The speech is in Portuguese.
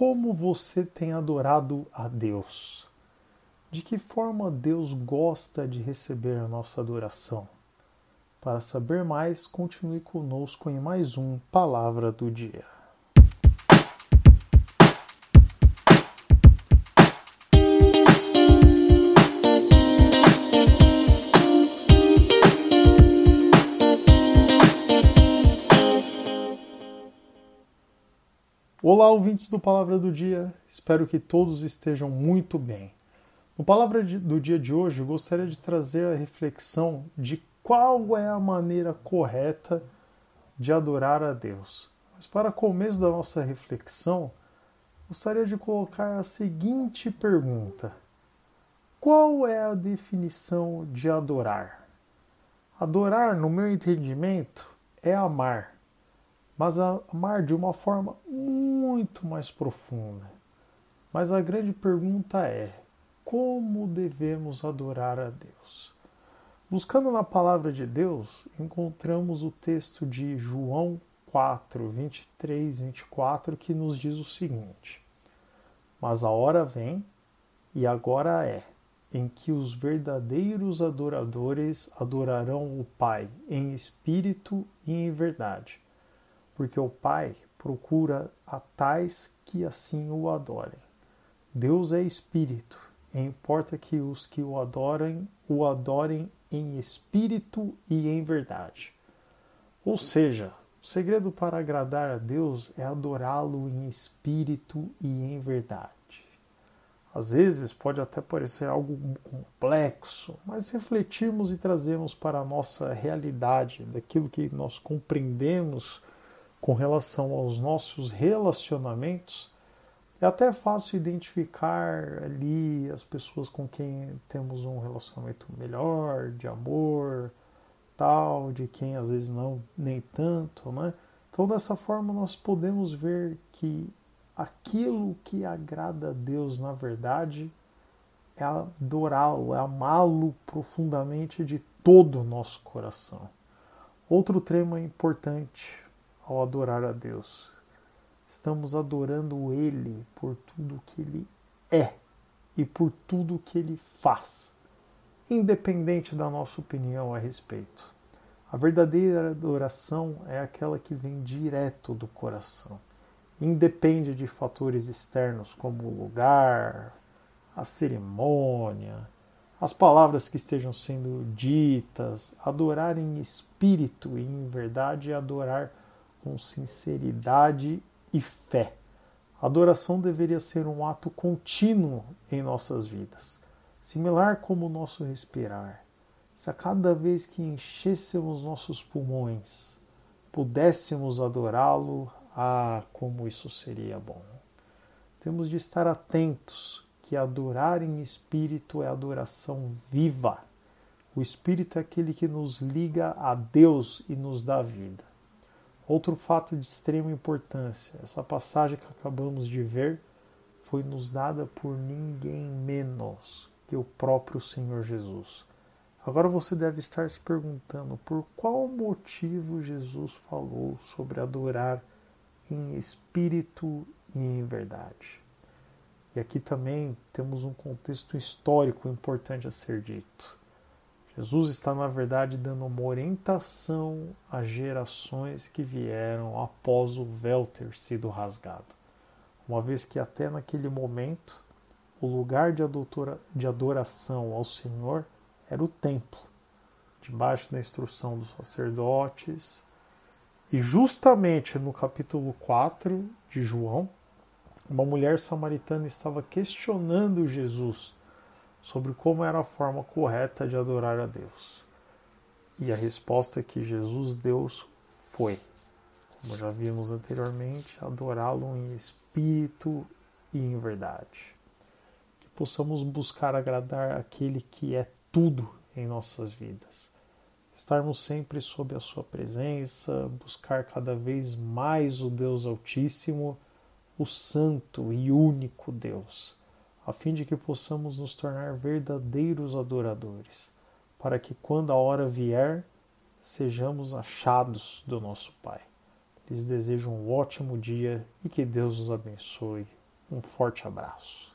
como você tem adorado a Deus? De que forma Deus gosta de receber a nossa adoração? Para saber mais, continue conosco em mais um Palavra do Dia. Olá, ouvintes do Palavra do Dia, espero que todos estejam muito bem. No Palavra do Dia de hoje, gostaria de trazer a reflexão de qual é a maneira correta de adorar a Deus. Mas para começo da nossa reflexão, gostaria de colocar a seguinte pergunta: Qual é a definição de adorar? Adorar, no meu entendimento, é amar mas amar de uma forma muito mais profunda. Mas a grande pergunta é: como devemos adorar a Deus? Buscando na palavra de Deus, encontramos o texto de João 4, 23 e 24, que nos diz o seguinte: Mas a hora vem, e agora é, em que os verdadeiros adoradores adorarão o Pai em espírito e em verdade porque o Pai procura a tais que assim o adorem. Deus é espírito, e importa que os que o adorem o adorem em espírito e em verdade. Ou seja, o segredo para agradar a Deus é adorá-lo em espírito e em verdade. Às vezes pode até parecer algo complexo, mas refletirmos e trazemos para a nossa realidade, daquilo que nós compreendemos com relação aos nossos relacionamentos, é até fácil identificar ali as pessoas com quem temos um relacionamento melhor, de amor, tal, de quem às vezes não nem tanto, né? Então dessa forma nós podemos ver que aquilo que agrada a Deus na verdade é adorá-lo, é amá-lo profundamente de todo o nosso coração. Outro tema importante ao adorar a Deus. Estamos adorando Ele por tudo que Ele é e por tudo que Ele faz, independente da nossa opinião a respeito. A verdadeira adoração é aquela que vem direto do coração. Independe de fatores externos como o lugar, a cerimônia, as palavras que estejam sendo ditas. Adorar em espírito e em verdade é adorar com sinceridade e fé. A adoração deveria ser um ato contínuo em nossas vidas, similar como o nosso respirar. Se a cada vez que enchêssemos nossos pulmões pudéssemos adorá-lo, ah, como isso seria bom! Temos de estar atentos que adorar em espírito é adoração viva. O espírito é aquele que nos liga a Deus e nos dá vida. Outro fato de extrema importância: essa passagem que acabamos de ver foi nos dada por ninguém menos que o próprio Senhor Jesus. Agora você deve estar se perguntando por qual motivo Jesus falou sobre adorar em espírito e em verdade. E aqui também temos um contexto histórico importante a ser dito. Jesus está, na verdade, dando uma orientação às gerações que vieram após o véu ter sido rasgado, uma vez que até naquele momento o lugar de, adoração ao Senhor era o templo, debaixo da instrução dos sacerdotes. E justamente no capítulo 4 de João, uma mulher samaritana estava questionando Jesus sobre como era a forma correta de adorar a Deus. E a resposta que Jesus deu foi, como já vimos anteriormente, adorá-lo em espírito e em verdade. Que possamos buscar agradar aquele que é tudo em nossas vidas. Estarmos sempre sob a Sua presença, buscar cada vez mais o Deus Altíssimo, o Santo e único Deus a fim de que possamos nos tornar verdadeiros adoradores, para que quando a hora vier, sejamos achados do nosso Pai. Lhes desejo um ótimo dia e que Deus os abençoe. Um forte abraço.